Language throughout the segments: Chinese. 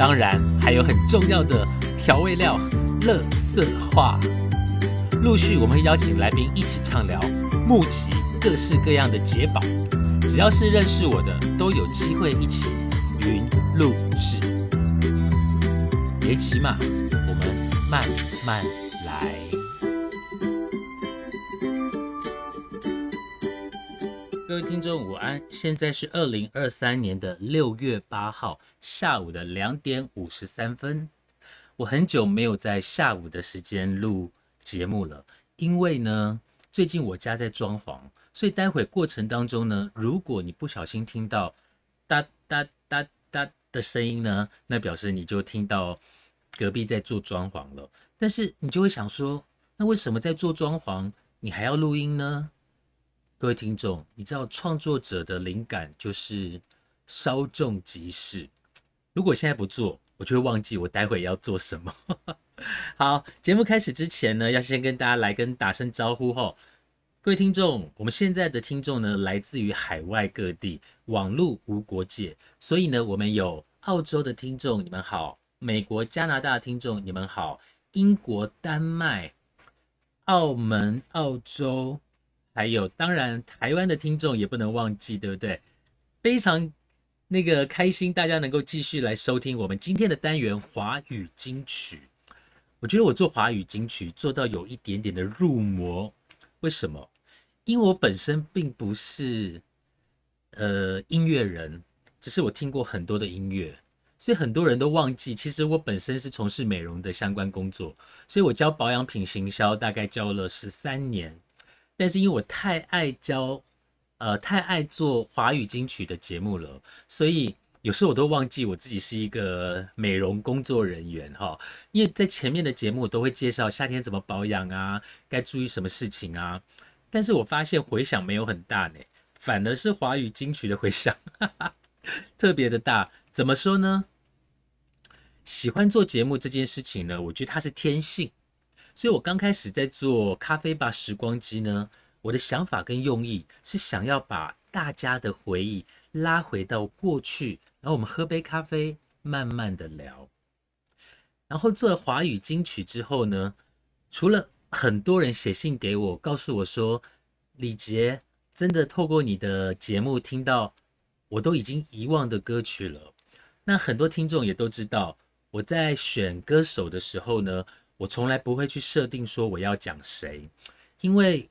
当然还有很重要的调味料——乐色话。陆续我们会邀请来宾一起畅聊，募集各式各样的解宝。只要是认识我的，都有机会一起云录制。别急嘛，我们慢慢各位听众午安，现在是二零二三年的六月八号下午的两点五十三分。我很久没有在下午的时间录节目了，因为呢，最近我家在装潢，所以待会过程当中呢，如果你不小心听到哒哒哒哒的声音呢，那表示你就听到隔壁在做装潢了。但是你就会想说，那为什么在做装潢你还要录音呢？各位听众，你知道创作者的灵感就是稍纵即逝。如果现在不做，我就会忘记我待会要做什么。好，节目开始之前呢，要先跟大家来跟打声招呼吼。各位听众，我们现在的听众呢，来自于海外各地，网络无国界，所以呢，我们有澳洲的听众，你们好；美国、加拿大的听众，你们好；英国、丹麦、澳门、澳洲。还有，当然，台湾的听众也不能忘记，对不对？非常那个开心，大家能够继续来收听我们今天的单元华语金曲。我觉得我做华语金曲做到有一点点的入魔，为什么？因为我本身并不是呃音乐人，只是我听过很多的音乐，所以很多人都忘记，其实我本身是从事美容的相关工作，所以我教保养品行销，大概教了十三年。但是因为我太爱教，呃，太爱做华语金曲的节目了，所以有时候我都忘记我自己是一个美容工作人员哈。因为在前面的节目我都会介绍夏天怎么保养啊，该注意什么事情啊。但是我发现回响没有很大呢，反而是华语金曲的回响 特别的大。怎么说呢？喜欢做节目这件事情呢，我觉得它是天性。所以，我刚开始在做咖啡吧时光机呢，我的想法跟用意是想要把大家的回忆拉回到过去，然后我们喝杯咖啡，慢慢的聊。然后做了华语金曲之后呢，除了很多人写信给我，告诉我说，李杰真的透过你的节目听到我都已经遗忘的歌曲了。那很多听众也都知道，我在选歌手的时候呢。我从来不会去设定说我要讲谁，因为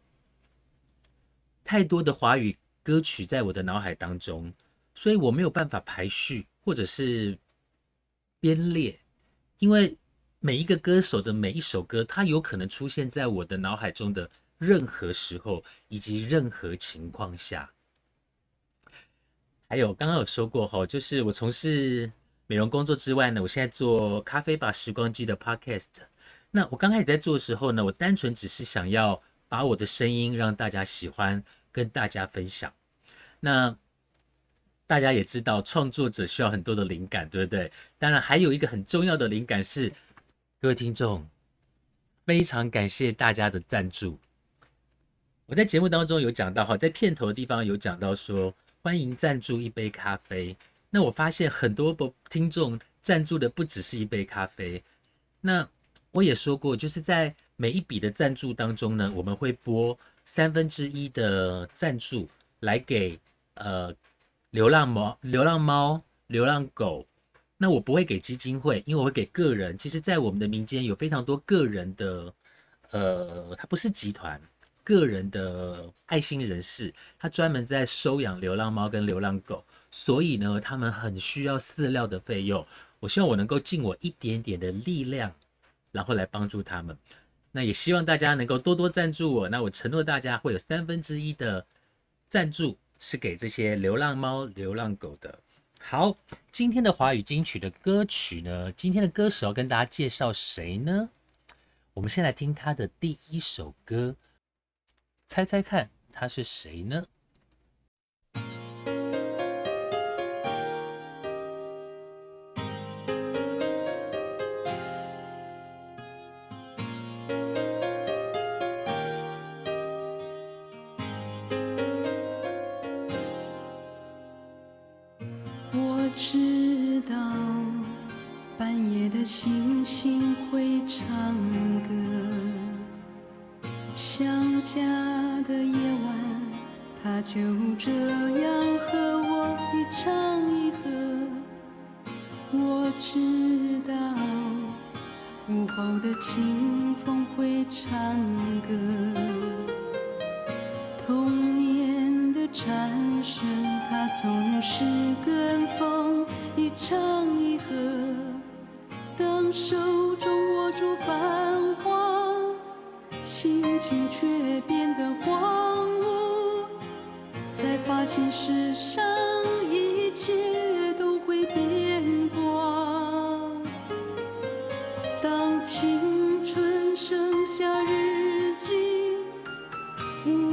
太多的华语歌曲在我的脑海当中，所以我没有办法排序或者是编列，因为每一个歌手的每一首歌，它有可能出现在我的脑海中的任何时候以及任何情况下。还有刚刚有说过哈，就是我从事美容工作之外呢，我现在做咖啡吧时光机的 podcast。那我刚开始在做的时候呢，我单纯只是想要把我的声音让大家喜欢，跟大家分享。那大家也知道，创作者需要很多的灵感，对不对？当然，还有一个很重要的灵感是，各位听众，非常感谢大家的赞助。我在节目当中有讲到哈，在片头的地方有讲到说，欢迎赞助一杯咖啡。那我发现很多不听众赞助的不只是一杯咖啡，那。我也说过，就是在每一笔的赞助当中呢，我们会拨三分之一的赞助来给呃流浪猫、流浪猫、流浪狗。那我不会给基金会，因为我会给个人。其实，在我们的民间有非常多个人的，呃，他不是集团，个人的爱心人士，他专门在收养流浪猫跟流浪狗，所以呢，他们很需要饲料的费用。我希望我能够尽我一点点的力量。然后来帮助他们，那也希望大家能够多多赞助我。那我承诺大家会有三分之一的赞助是给这些流浪猫、流浪狗的。好，今天的华语金曲的歌曲呢，今天的歌手要跟大家介绍谁呢？我们先来听他的第一首歌，猜猜看他是谁呢？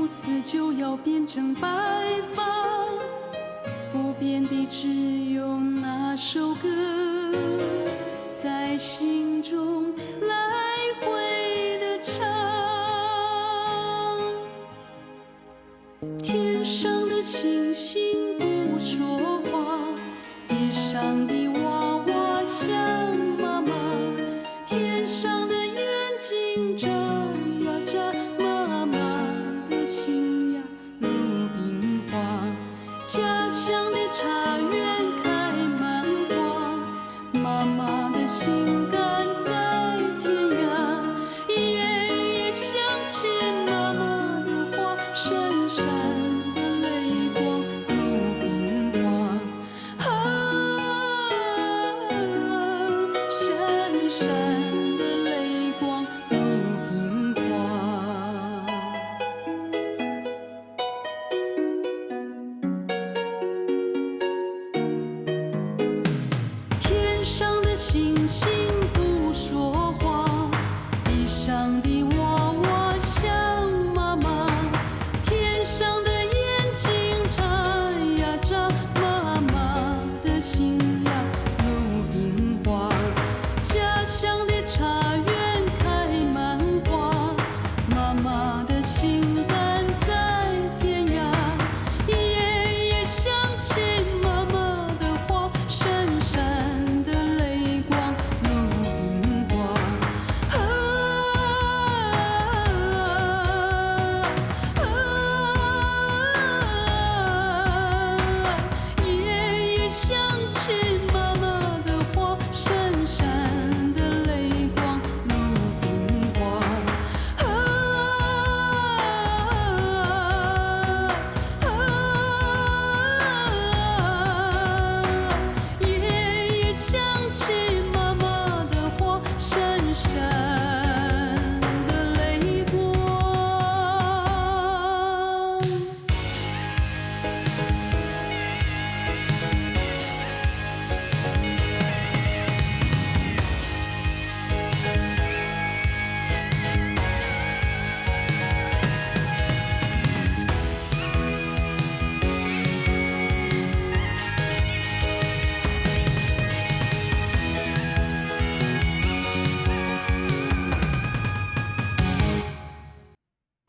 死就要变成白发，不变的只有那首歌，在心中来回。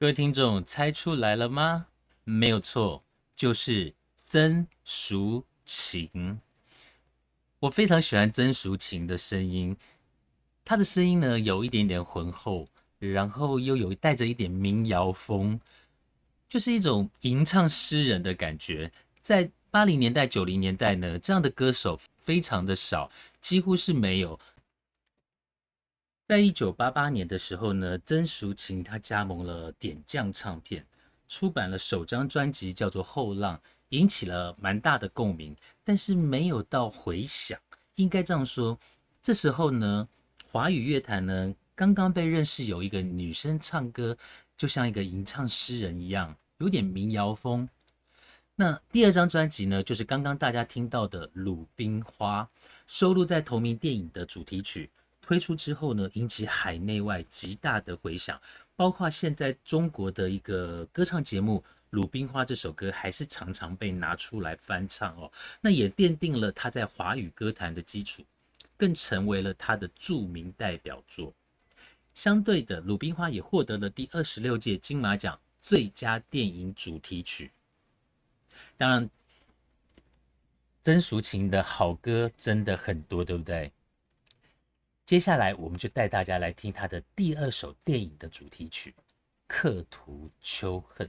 各位听众猜出来了吗？没有错，就是曾淑琴。我非常喜欢曾淑琴的声音，她的声音呢有一点点浑厚，然后又有带着一点民谣风，就是一种吟唱诗人的感觉。在八零年代、九零年代呢，这样的歌手非常的少，几乎是没有。在一九八八年的时候呢，曾淑琴她加盟了点将唱片，出版了首张专辑叫做《后浪》，引起了蛮大的共鸣，但是没有到回响。应该这样说，这时候呢，华语乐坛呢刚刚被认识有一个女生唱歌，就像一个吟唱诗人一样，有点民谣风。那第二张专辑呢，就是刚刚大家听到的《鲁冰花》，收录在同名电影的主题曲。推出之后呢，引起海内外极大的回响，包括现在中国的一个歌唱节目《鲁冰花》这首歌，还是常常被拿出来翻唱哦。那也奠定了他在华语歌坛的基础，更成为了他的著名代表作。相对的，《鲁冰花》也获得了第二十六届金马奖最佳电影主题曲。当然，曾淑琴的好歌真的很多，对不对？接下来，我们就带大家来听他的第二首电影的主题曲《刻图秋恨》。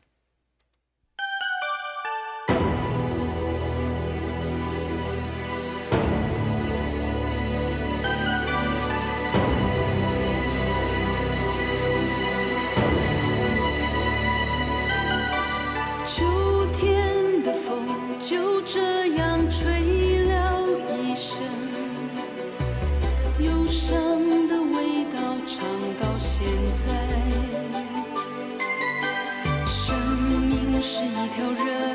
生命是一条人。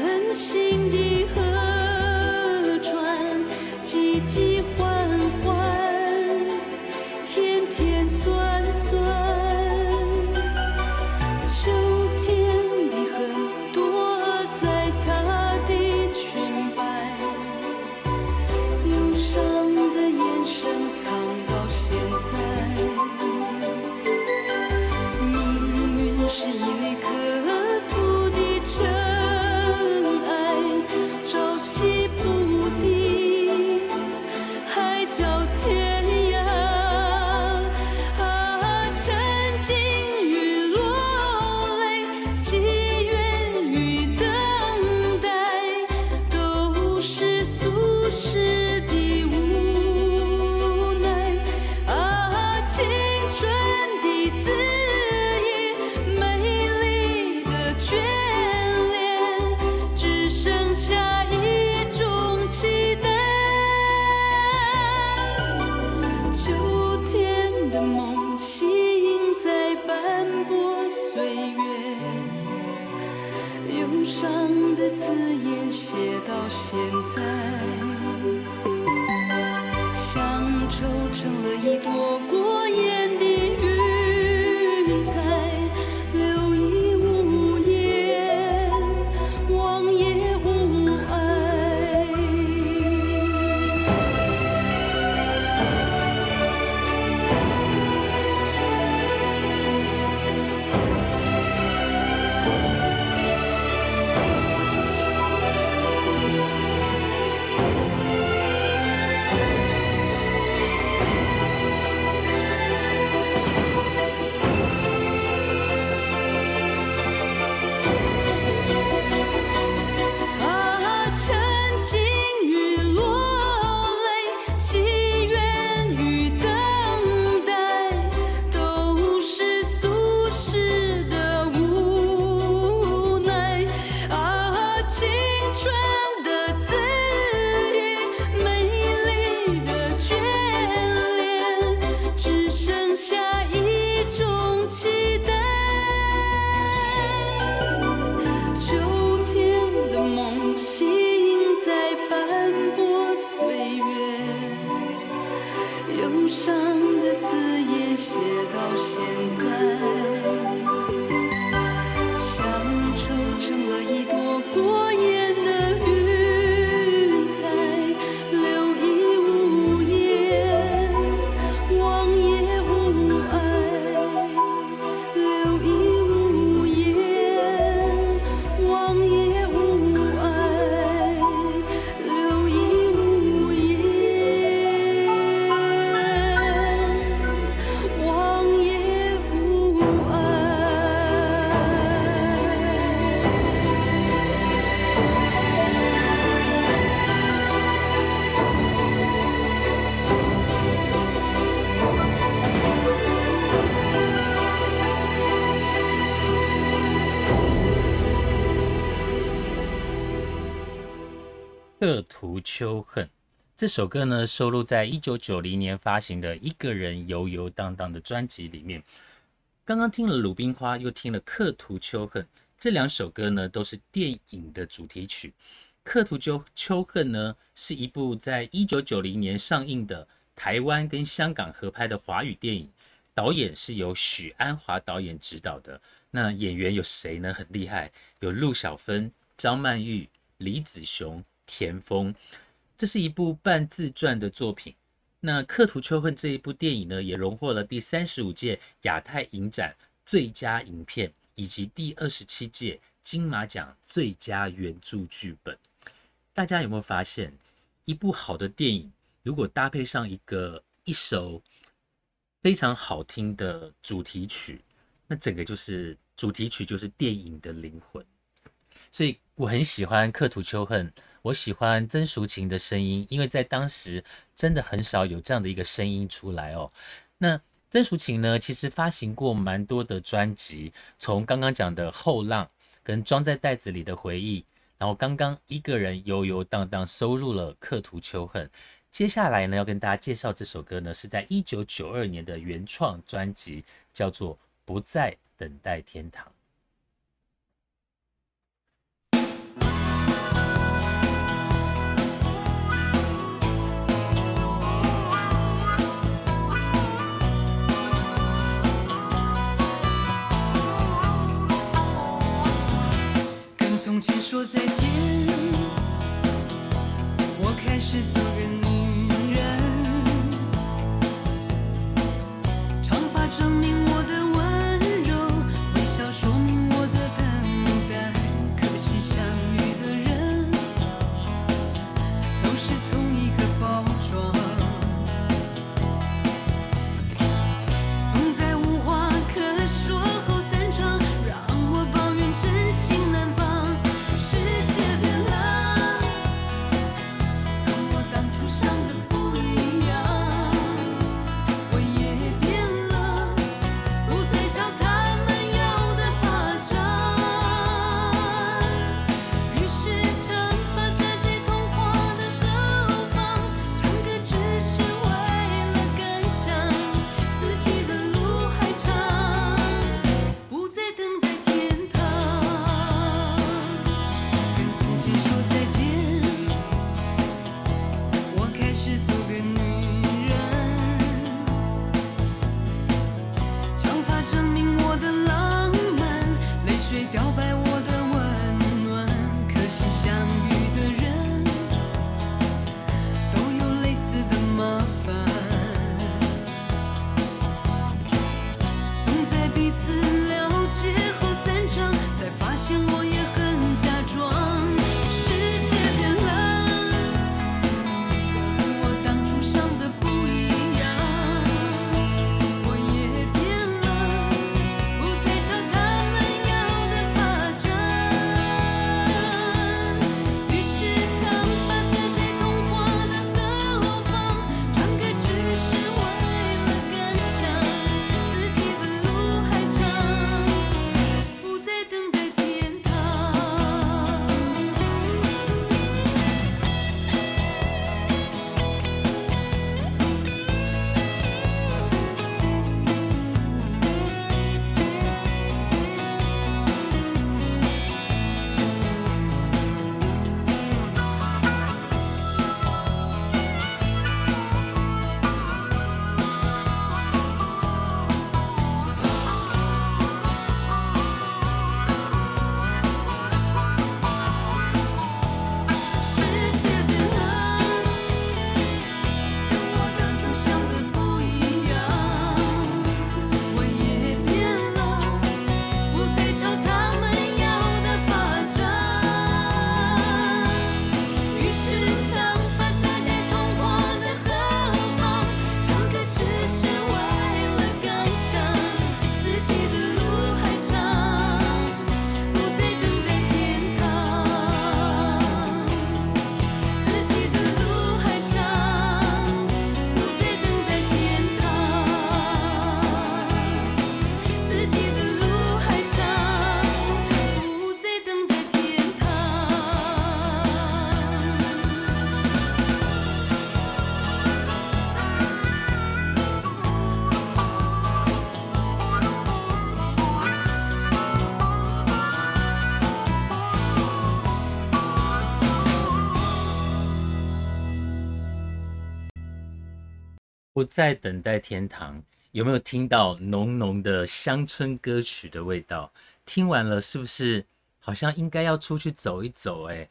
秋恨这首歌呢，收录在一九九零年发行的《一个人游游荡荡》的专辑里面。刚刚听了《鲁冰花》，又听了《刻图秋恨》，这两首歌呢都是电影的主题曲。《刻图秋秋恨》呢是一部在一九九零年上映的台湾跟香港合拍的华语电影，导演是由许鞍华导演执导的。那演员有谁呢？很厉害，有陆小芬、张曼玉、李子雄、田丰。这是一部半自传的作品。那《刻图秋恨》这一部电影呢，也荣获了第三十五届亚太影展最佳影片，以及第二十七届金马奖最佳原著剧本。大家有没有发现，一部好的电影如果搭配上一个一首非常好听的主题曲，那整个就是主题曲就是电影的灵魂。所以我很喜欢《刻图秋恨》，我喜欢曾淑琴的声音，因为在当时真的很少有这样的一个声音出来哦。那曾淑琴呢，其实发行过蛮多的专辑，从刚刚讲的《后浪》跟《装在袋子里的回忆》，然后刚刚一个人游游荡荡收入了《刻图秋恨》。接下来呢，要跟大家介绍这首歌呢，是在一九九二年的原创专辑，叫做《不再等待天堂》。从前说再见。我开始做个女人长发证明在等待天堂，有没有听到浓浓的乡村歌曲的味道？听完了是不是好像应该要出去走一走？哎，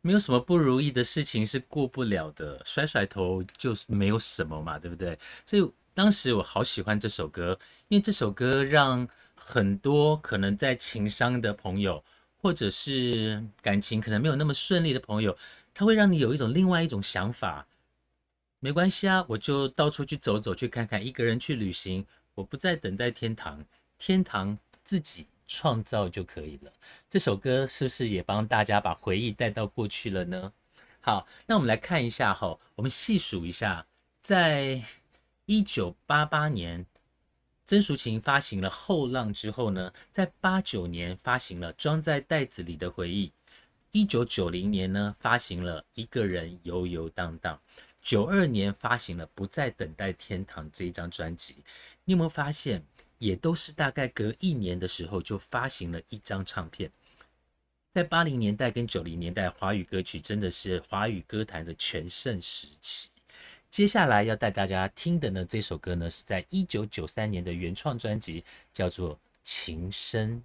没有什么不如意的事情是过不了的，甩甩头就没有什么嘛，对不对？所以当时我好喜欢这首歌，因为这首歌让很多可能在情商的朋友，或者是感情可能没有那么顺利的朋友，它会让你有一种另外一种想法。没关系啊，我就到处去走走，去看看，一个人去旅行。我不再等待天堂，天堂自己创造就可以了。这首歌是不是也帮大家把回忆带到过去了呢？好，那我们来看一下哈，我们细数一下，在一九八八年，曾淑琴发行了《后浪》之后呢，在八九年发行了《装在袋子里的回忆》，一九九零年呢发行了《一个人游游荡荡》。九二年发行了《不再等待天堂》这一张专辑，你有没有发现，也都是大概隔一年的时候就发行了一张唱片？在八零年代跟九零年代，华语歌曲真的是华语歌坛的全盛时期。接下来要带大家听的呢，这首歌呢是在一九九三年的原创专辑，叫做《情深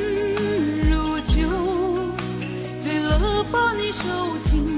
依然。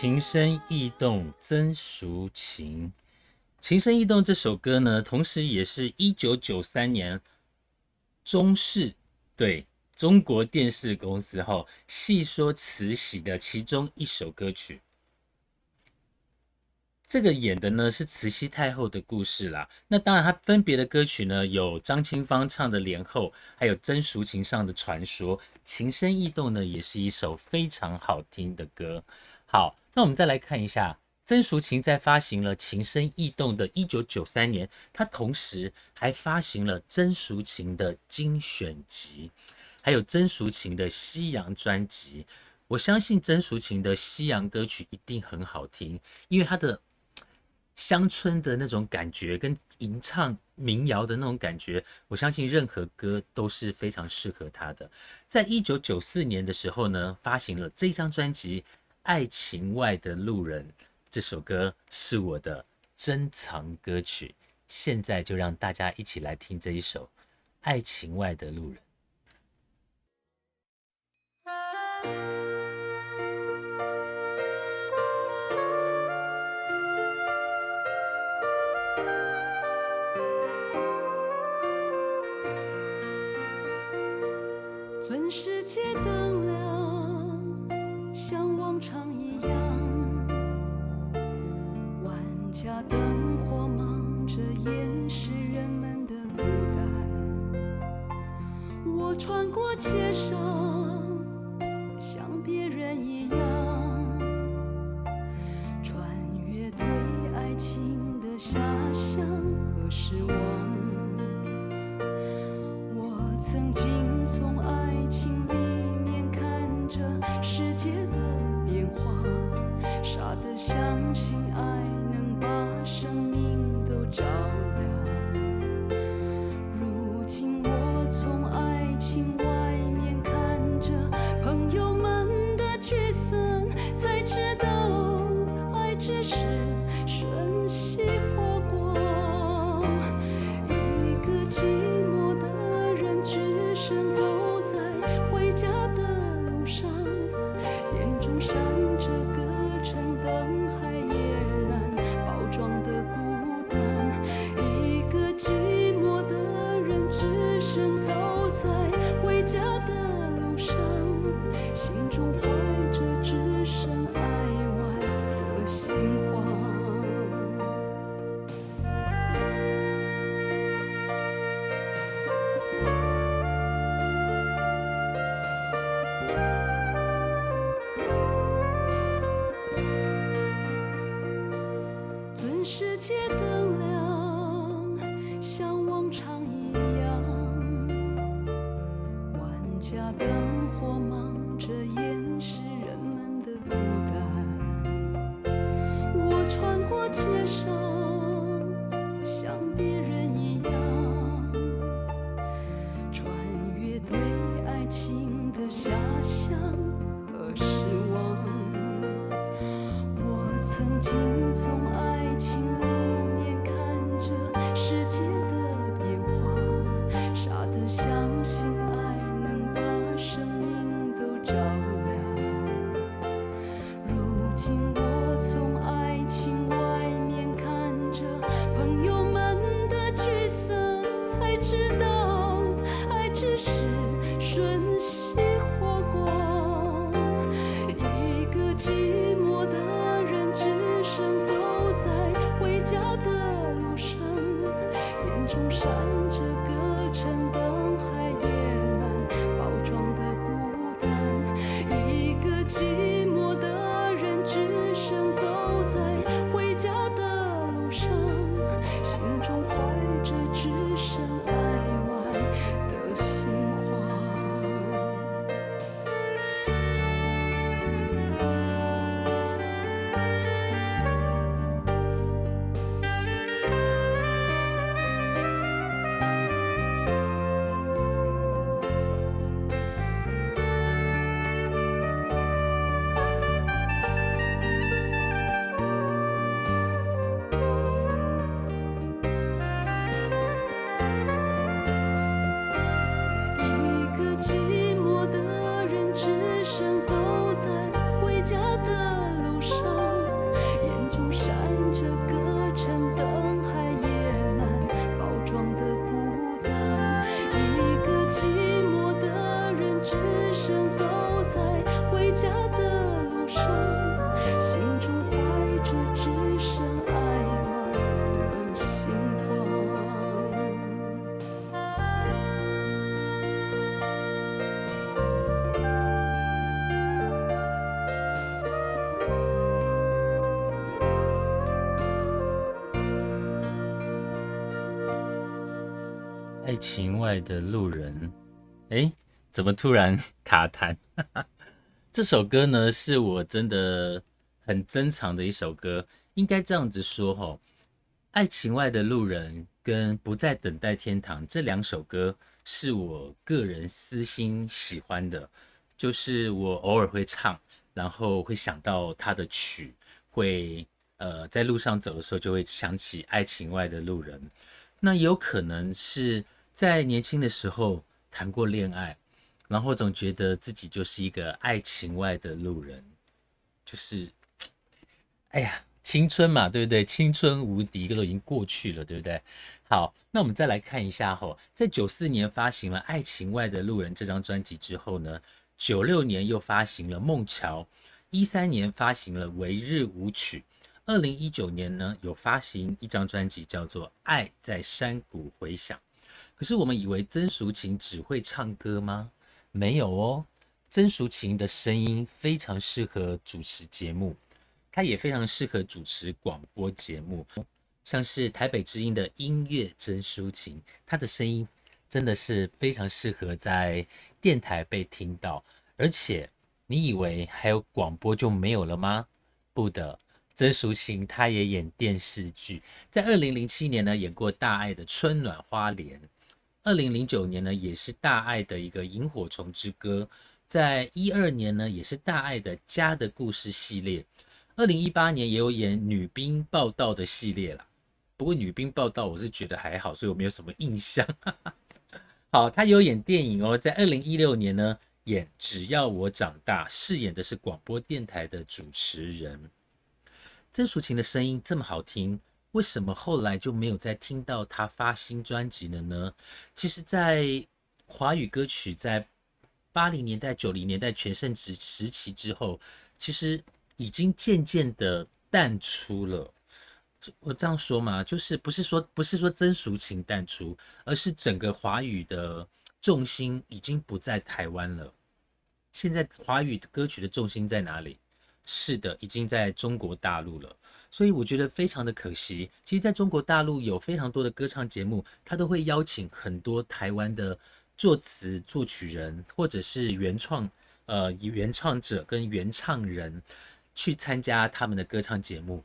情深意动真抒情。情深意动这首歌呢，同时也是一九九三年中视对中国电视公司后戏说慈禧的其中一首歌曲。这个演的呢是慈禧太后的故事啦。那当然，它分别的歌曲呢有张清芳唱的《莲后》，还有曾淑琴上的《传说》。情深意动呢，也是一首非常好听的歌。好，那我们再来看一下曾淑琴在发行了《情深意动》的一九九三年，她同时还发行了曾淑琴的精选集，还有曾淑琴的西洋专辑。我相信曾淑琴的西洋歌曲一定很好听，因为她的。乡村的那种感觉，跟吟唱民谣的那种感觉，我相信任何歌都是非常适合他的。在一九九四年的时候呢，发行了这张专辑《爱情外的路人》，这首歌是我的珍藏歌曲。现在就让大家一起来听这一首《爱情外的路人》。尊世界万家灯火忙着掩饰人们的孤单。我穿过街上，家灯火忙着夜爱情外的路人，哎，怎么突然 卡痰？这首歌呢，是我真的很珍藏的一首歌。应该这样子说哈，爱情外的路人跟不再等待天堂这两首歌，是我个人私心喜欢的，就是我偶尔会唱，然后会想到他的曲，会呃在路上走的时候就会想起爱情外的路人。那有可能是在年轻的时候谈过恋爱，然后总觉得自己就是一个爱情外的路人，就是，哎呀，青春嘛，对不对？青春无敌，都已经过去了，对不对？好，那我们再来看一下哈，在九四年发行了《爱情外的路人》这张专辑之后呢，九六年又发行了《梦桥》，一三年发行了《为日舞曲》。二零一九年呢，有发行一张专辑，叫做《爱在山谷回响》。可是我们以为曾淑琴只会唱歌吗？没有哦，曾淑琴的声音非常适合主持节目，她也非常适合主持广播节目，像是台北之音的音乐曾淑琴，她的声音真的是非常适合在电台被听到。而且，你以为还有广播就没有了吗？不的。曾淑琴，她也演电视剧，在二零零七年呢演过大爱的《春暖花莲》，二零零九年呢也是大爱的一个《萤火虫之歌》，在一二年呢也是大爱的《家的故事》系列，二零一八年也有演《女兵报道》的系列啦。不过《女兵报道》我是觉得还好，所以我没有什么印象。好，他有演电影哦，在二零一六年呢演《只要我长大》，饰演的是广播电台的主持人。曾淑琴的声音这么好听，为什么后来就没有再听到他发新专辑了呢？其实，在华语歌曲在八零年代、九零年代全盛时时期之后，其实已经渐渐的淡出了。我这样说嘛，就是不是说不是说曾淑琴淡出，而是整个华语的重心已经不在台湾了。现在华语歌曲的重心在哪里？是的，已经在中国大陆了，所以我觉得非常的可惜。其实，在中国大陆有非常多的歌唱节目，他都会邀请很多台湾的作词作曲人，或者是原创呃原创者跟原唱人去参加他们的歌唱节目。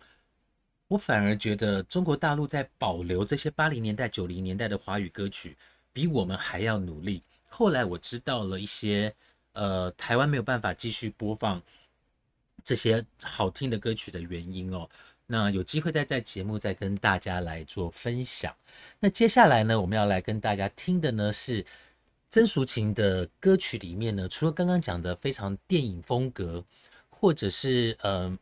我反而觉得中国大陆在保留这些八零年代、九零年代的华语歌曲，比我们还要努力。后来我知道了一些呃台湾没有办法继续播放。这些好听的歌曲的原因哦，那有机会再在节目再跟大家来做分享。那接下来呢，我们要来跟大家听的呢是曾淑琴的歌曲里面呢，除了刚刚讲的非常电影风格，或者是呃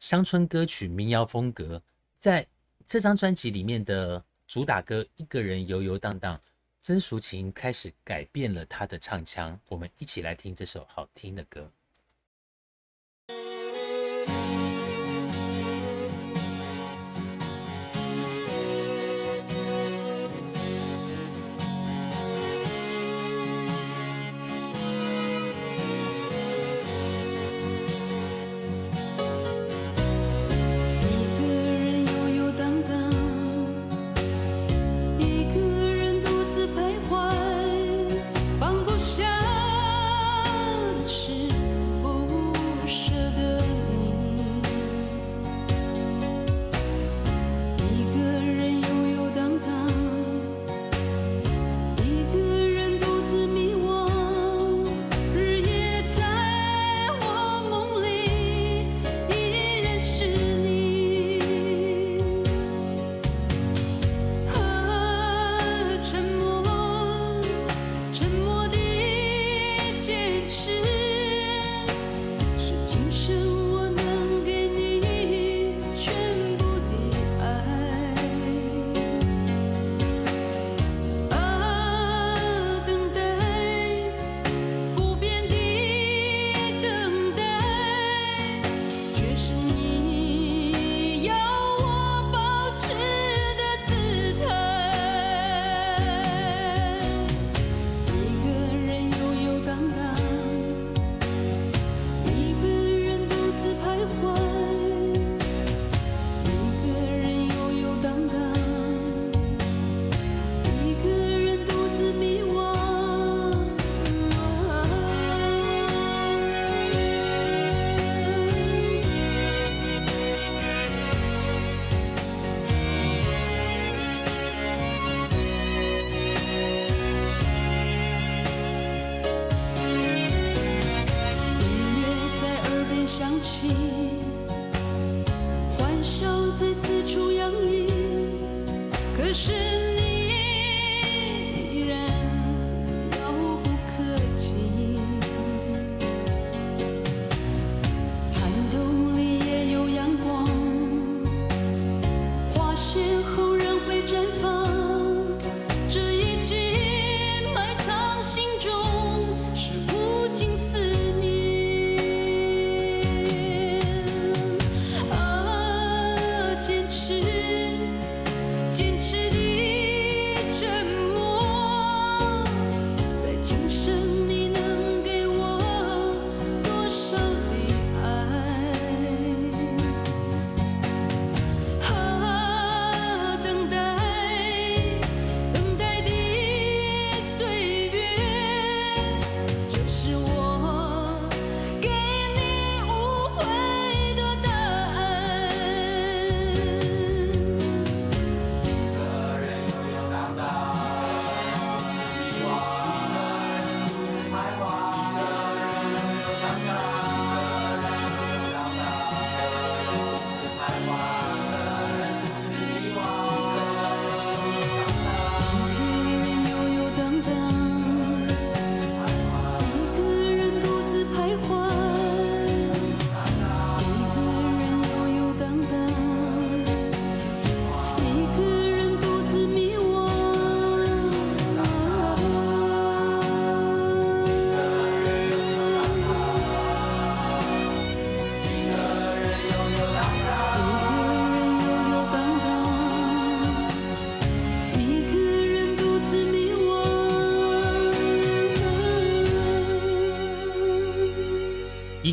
乡村歌曲、民谣风格，在这张专辑里面的主打歌《一个人游游荡荡》，曾淑琴开始改变了她的唱腔。我们一起来听这首好听的歌。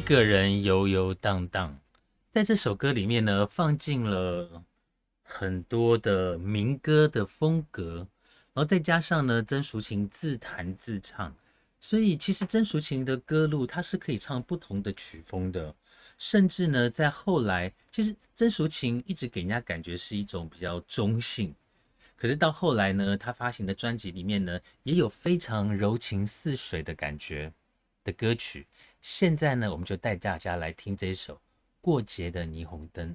个人游游荡荡，在这首歌里面呢，放进了很多的民歌的风格，然后再加上呢，曾淑琴自弹自唱，所以其实曾淑琴的歌路它是可以唱不同的曲风的，甚至呢，在后来，其实曾淑琴一直给人家感觉是一种比较中性。可是到后来呢，她发行的专辑里面呢，也有非常柔情似水的感觉的歌曲。现在呢，我们就带大家来听这首《过节的霓虹灯》。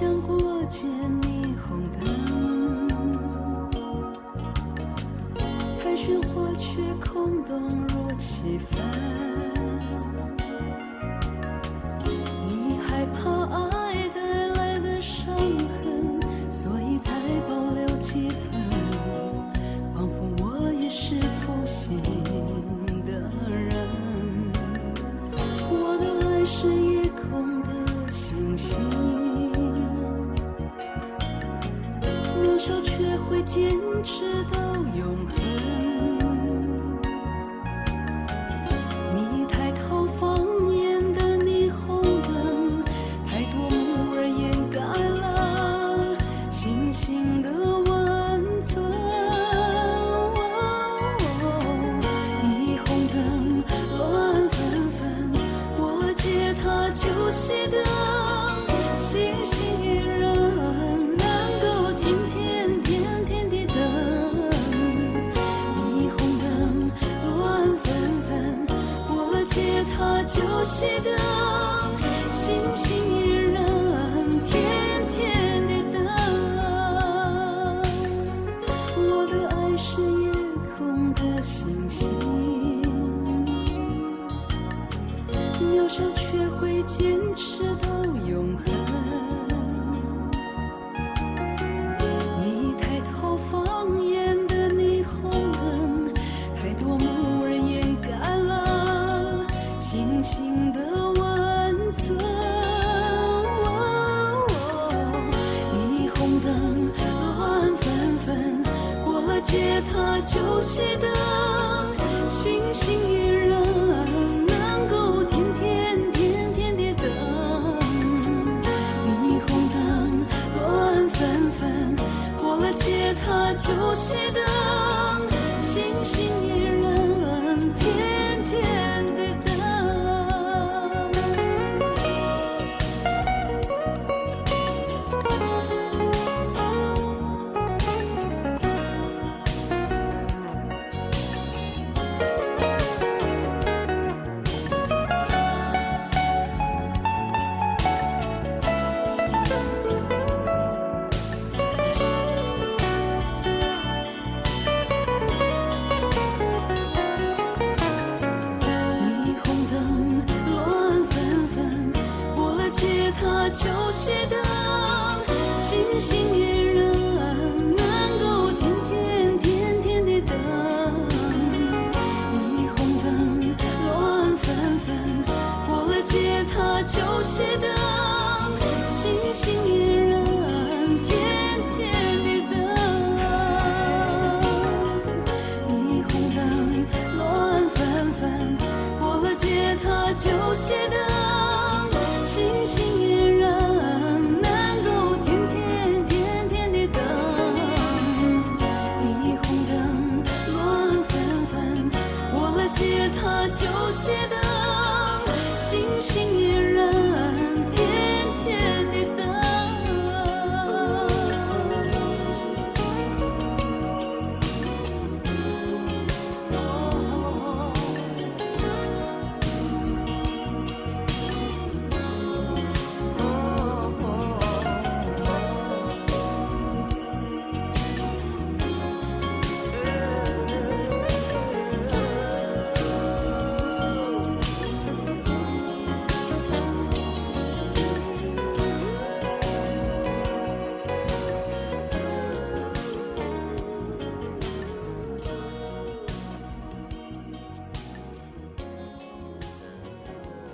想过借霓虹灯，太喧哗却空洞如气氛。你害怕爱带来的伤痕，所以才保留几分，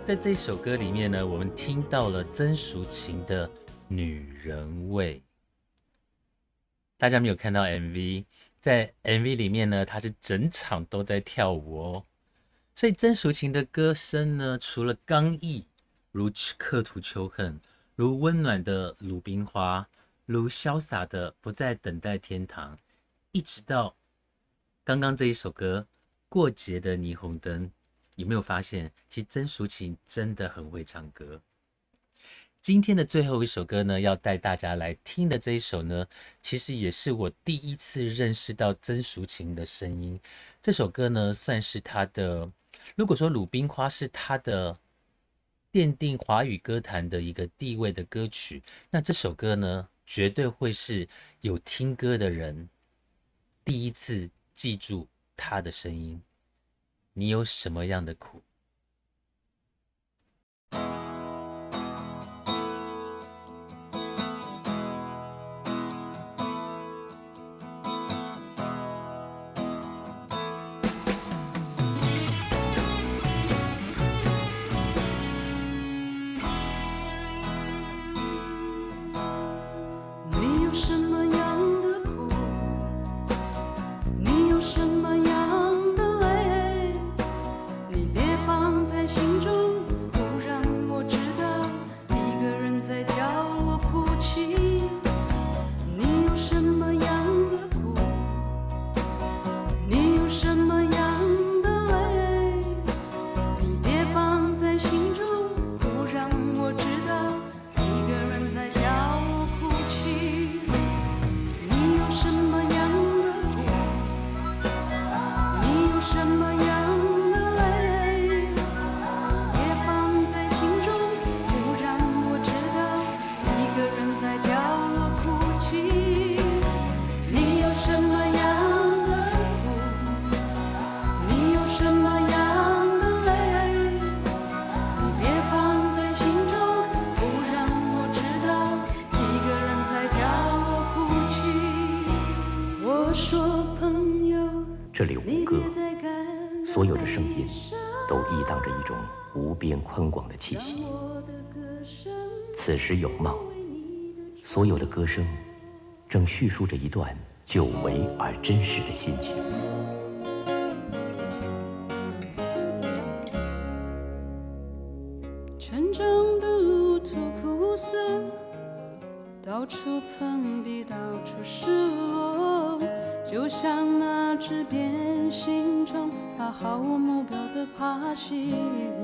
在这首歌里面呢，我们听到了曾淑琴的《女人味》。大家没有看到 MV，在 MV 里面呢，她是整场都在跳舞哦。所以曾淑琴的歌声呢，除了刚毅，如刻图秋恨，如温暖的鲁冰花，如潇洒的不再等待天堂，一直到刚刚这一首歌《过节的霓虹灯》。有没有发现，其实曾淑琴真的很会唱歌？今天的最后一首歌呢，要带大家来听的这一首呢，其实也是我第一次认识到曾淑琴的声音。这首歌呢，算是她的，如果说《鲁冰花》是她的奠定华语歌坛的一个地位的歌曲，那这首歌呢，绝对会是有听歌的人第一次记住她的声音。你有什么样的苦？溢荡着一种无边宽广的气息。此时有梦，所有的歌声正叙述着一段久违而真实的心情。的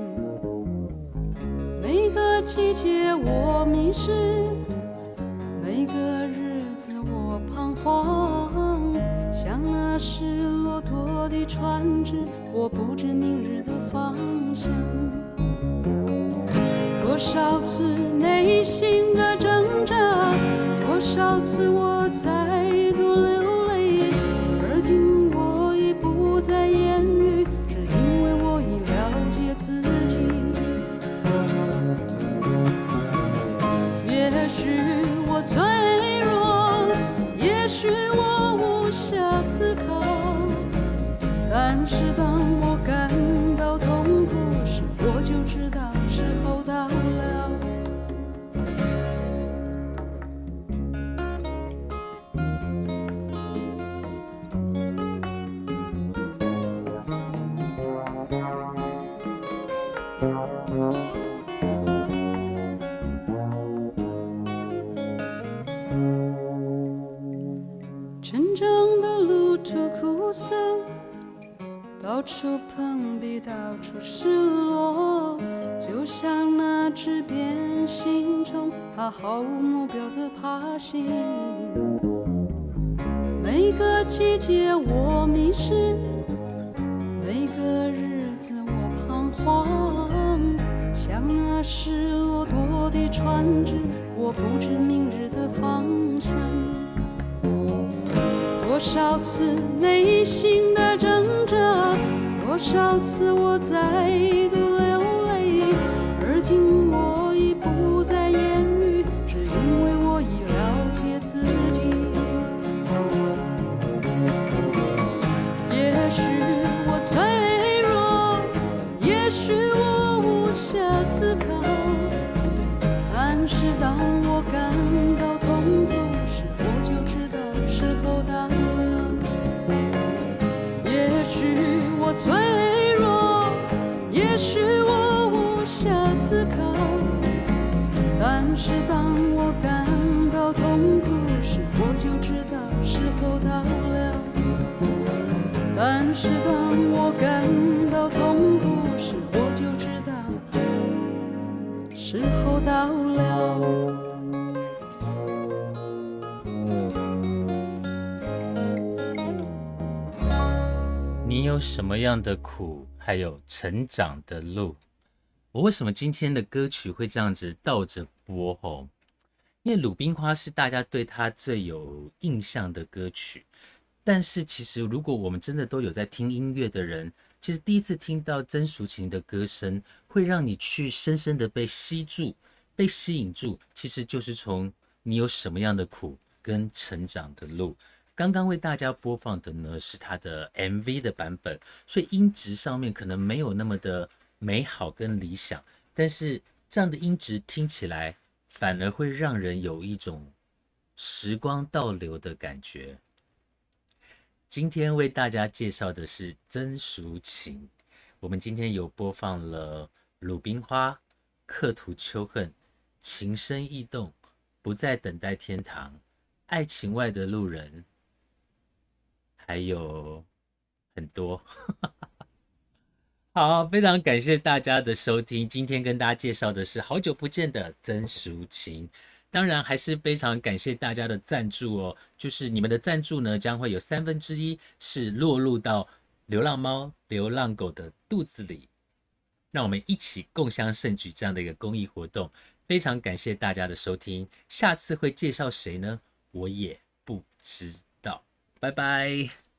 到处碰壁，到处失落，就像那只变形虫，它毫无目标的爬行。每个季节我迷失，每个日子我彷徨，像那失落多的船只，我不知明日的方向。多少次内心的挣扎，多少次我再度流泪，而今脆弱，也许我无暇思考，但是当我感到痛苦时，我就知道时候到了。但是当我感到痛苦时，我就知道时候到了。你有什么样的苦，还有成长的路？我为什么今天的歌曲会这样子倒着播？吼，因为《鲁冰花》是大家对他最有印象的歌曲。但是其实，如果我们真的都有在听音乐的人，其实第一次听到曾淑琴的歌声，会让你去深深的被吸住、被吸引住。其实就是从你有什么样的苦跟成长的路。刚刚为大家播放的呢是他的 MV 的版本，所以音质上面可能没有那么的美好跟理想，但是这样的音质听起来反而会让人有一种时光倒流的感觉。今天为大家介绍的是曾淑琴，我们今天有播放了《鲁冰花》《刻图秋恨》《情深意动》《不再等待天堂》《爱情外的路人》。还有很多，好，非常感谢大家的收听。今天跟大家介绍的是好久不见的曾淑琴，当然还是非常感谢大家的赞助哦。就是你们的赞助呢，将会有三分之一是落入到流浪猫、流浪狗的肚子里，让我们一起共襄盛举这样的一个公益活动。非常感谢大家的收听，下次会介绍谁呢？我也不知道。拜拜。